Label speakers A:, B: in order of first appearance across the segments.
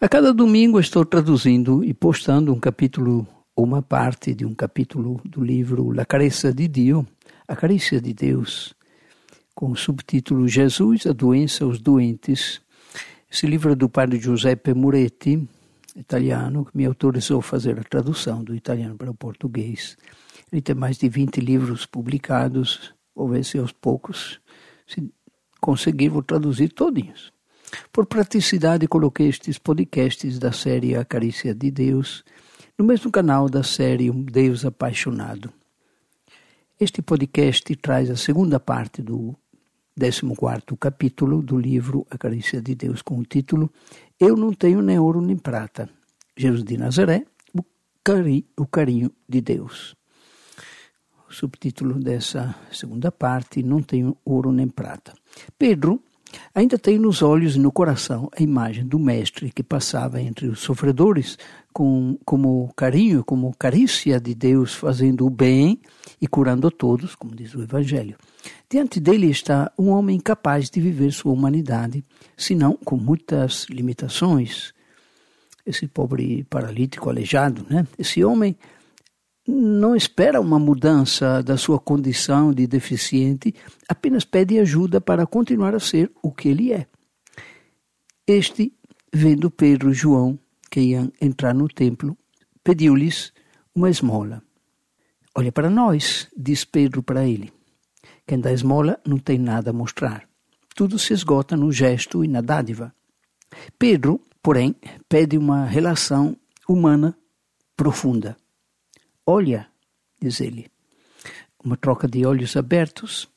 A: A cada domingo estou traduzindo e postando um capítulo ou uma parte de um capítulo do livro La Careça de Dio, A Carícia de Deus, com o subtítulo Jesus, a doença, os doentes. Esse livro é do padre Giuseppe Muretti, italiano, que me autorizou a fazer a tradução do italiano para o português. Ele tem mais de 20 livros publicados, vou ver se aos poucos, se conseguir, vou traduzir todinhos. Por praticidade, coloquei estes podcasts da série A Carícia de Deus no mesmo canal da série Um Deus Apaixonado. Este podcast traz a segunda parte do 14 capítulo do livro A Carícia de Deus, com o título Eu não tenho nem ouro nem prata. Jesus de Nazaré, o, cari, o carinho de Deus. O subtítulo dessa segunda parte, Não tenho ouro nem prata. Pedro Ainda tem nos olhos e no coração a imagem do Mestre que passava entre os sofredores com, como carinho, como carícia de Deus, fazendo o bem e curando todos, como diz o Evangelho. Diante dele está um homem incapaz de viver sua humanidade, senão com muitas limitações. Esse pobre paralítico aleijado, né? Esse homem não espera uma mudança da sua condição de deficiente, apenas pede ajuda para continuar a ser o que ele é. Este, vendo Pedro e João, que iam entrar no templo, pediu-lhes uma esmola. Olha para nós, diz Pedro para ele. Quem dá esmola não tem nada a mostrar. Tudo se esgota no gesto e na dádiva. Pedro, porém, pede uma relação humana profunda. Olha, diz ele, uma troca de olhos abertos,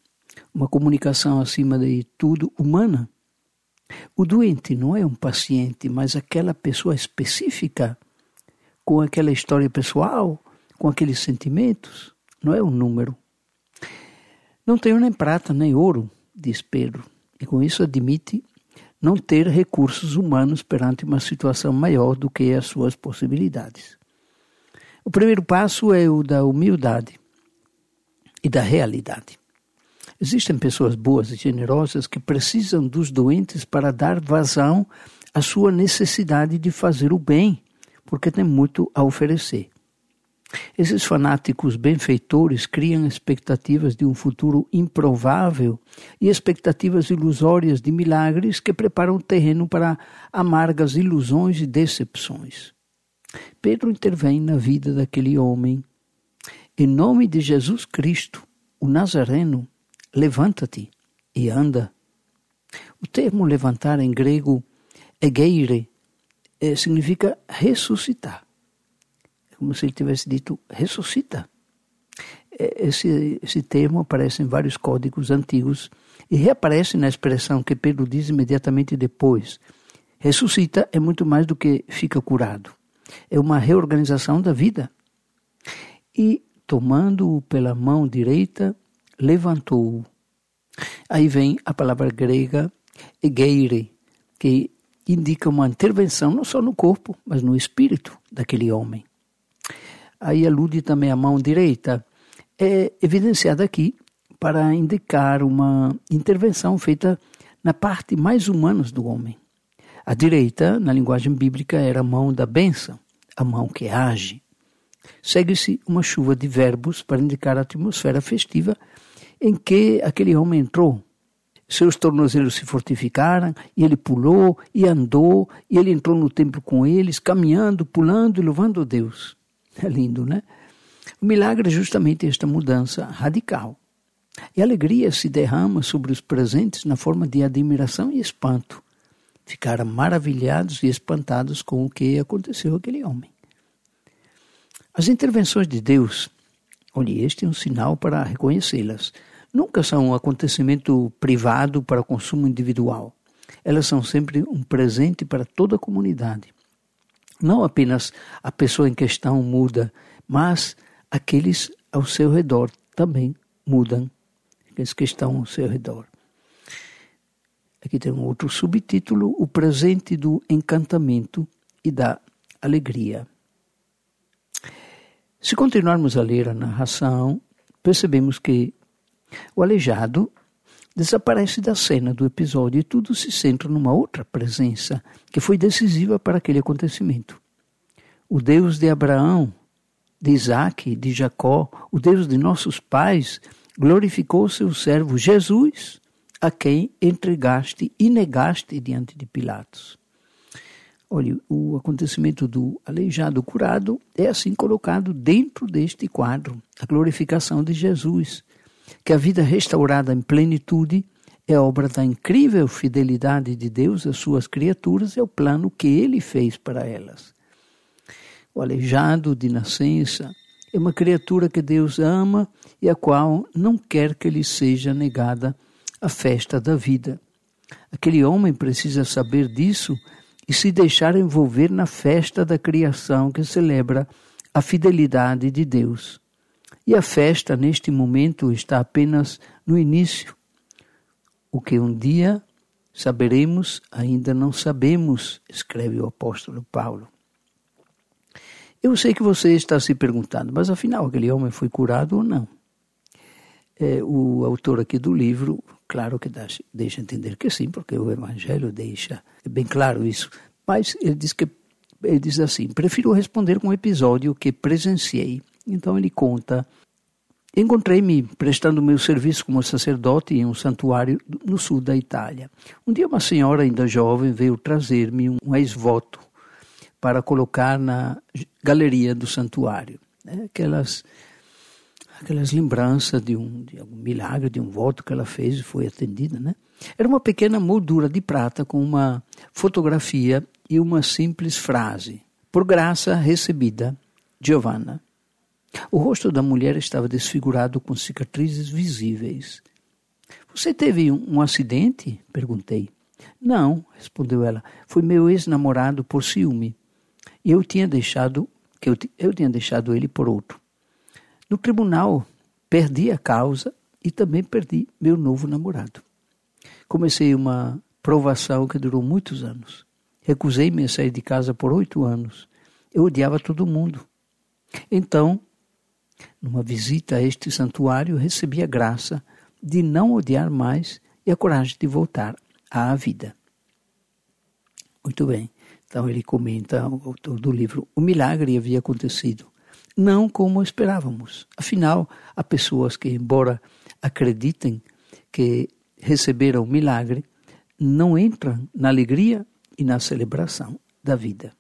A: uma comunicação acima de tudo humana. O doente não é um paciente, mas aquela pessoa específica, com aquela história pessoal, com aqueles sentimentos, não é um número. Não tenho nem prata nem ouro, diz Pedro, e com isso admite não ter recursos humanos perante uma situação maior do que as suas possibilidades. O primeiro passo é o da humildade e da realidade. Existem pessoas boas e generosas que precisam dos doentes para dar vazão à sua necessidade de fazer o bem, porque tem muito a oferecer. Esses fanáticos benfeitores criam expectativas de um futuro improvável e expectativas ilusórias de milagres que preparam o terreno para amargas ilusões e decepções. Pedro intervém na vida daquele homem. Em nome de Jesus Cristo, o Nazareno, levanta-te e anda. O termo levantar em grego, egeire, eh, significa ressuscitar. É como se ele tivesse dito, ressuscita. Eh, esse, esse termo aparece em vários códigos antigos e reaparece na expressão que Pedro diz imediatamente depois. Ressuscita é muito mais do que fica curado é uma reorganização da vida. E, tomando-o pela mão direita, levantou-o. Aí vem a palavra grega egeire, que indica uma intervenção não só no corpo, mas no espírito daquele homem. Aí alude também a mão direita, é evidenciada aqui para indicar uma intervenção feita na parte mais humana do homem. A direita, na linguagem bíblica, era a mão da bênção, a mão que age. Segue-se uma chuva de verbos para indicar a atmosfera festiva em que aquele homem entrou. Seus tornozelos se fortificaram, e ele pulou e andou, e ele entrou no templo com eles, caminhando, pulando e louvando a Deus. É lindo, né? O milagre é justamente esta mudança radical. E a alegria se derrama sobre os presentes na forma de admiração e espanto ficaram maravilhados e espantados com o que aconteceu àquele homem. As intervenções de Deus, olhe, este é um sinal para reconhecê-las. Nunca são um acontecimento privado para consumo individual. Elas são sempre um presente para toda a comunidade. Não apenas a pessoa em questão muda, mas aqueles ao seu redor também mudam, aqueles que estão ao seu redor. Aqui tem um outro subtítulo: O presente do encantamento e da alegria. Se continuarmos a ler a narração, percebemos que o aleijado desaparece da cena do episódio e tudo se centra numa outra presença que foi decisiva para aquele acontecimento. O Deus de Abraão, de Isaac, de Jacó, o Deus de nossos pais, glorificou seu servo Jesus, a quem entregaste e negaste diante de Pilatos. Olha, o acontecimento do aleijado curado é assim colocado dentro deste quadro, a glorificação de Jesus, que a vida restaurada em plenitude é obra da incrível fidelidade de Deus às suas criaturas e ao plano que ele fez para elas. O aleijado de nascença é uma criatura que Deus ama e a qual não quer que lhe seja negada a festa da vida. Aquele homem precisa saber disso e se deixar envolver na festa da criação que celebra a fidelidade de Deus. E a festa, neste momento, está apenas no início. O que um dia saberemos, ainda não sabemos, escreve o apóstolo Paulo. Eu sei que você está se perguntando, mas afinal aquele homem foi curado ou não? É, o autor aqui do livro, claro que deixa entender que sim, porque o Evangelho deixa bem claro isso. Mas ele diz que ele diz assim: prefiro responder com um episódio que presenciei. Então ele conta Encontrei-me prestando meu serviço como sacerdote em um santuário no sul da Itália. Um dia uma senhora ainda jovem veio trazer-me um ex-voto para colocar na galeria do santuário. Né? Aquelas, aquelas lembranças de um, de um milagre, de um voto que ela fez e foi atendida. Né? Era uma pequena moldura de prata com uma fotografia e uma simples frase. Por graça recebida, Giovanna. O rosto da mulher estava desfigurado com cicatrizes visíveis. Você teve um, um acidente? perguntei. Não, respondeu ela. Foi meu ex-namorado por ciúme. E eu tinha deixado que eu, eu tinha deixado ele por outro. No tribunal, perdi a causa e também perdi meu novo namorado. Comecei uma provação que durou muitos anos. Recusei-me a sair de casa por oito anos. Eu odiava todo mundo. Então, numa visita a este santuário, recebi a graça de não odiar mais e a coragem de voltar à vida. Muito bem. Então ele comenta, o autor do livro, o milagre havia acontecido, não como esperávamos. Afinal, há pessoas que, embora acreditem que receberam o milagre, não entram na alegria e na celebração da vida.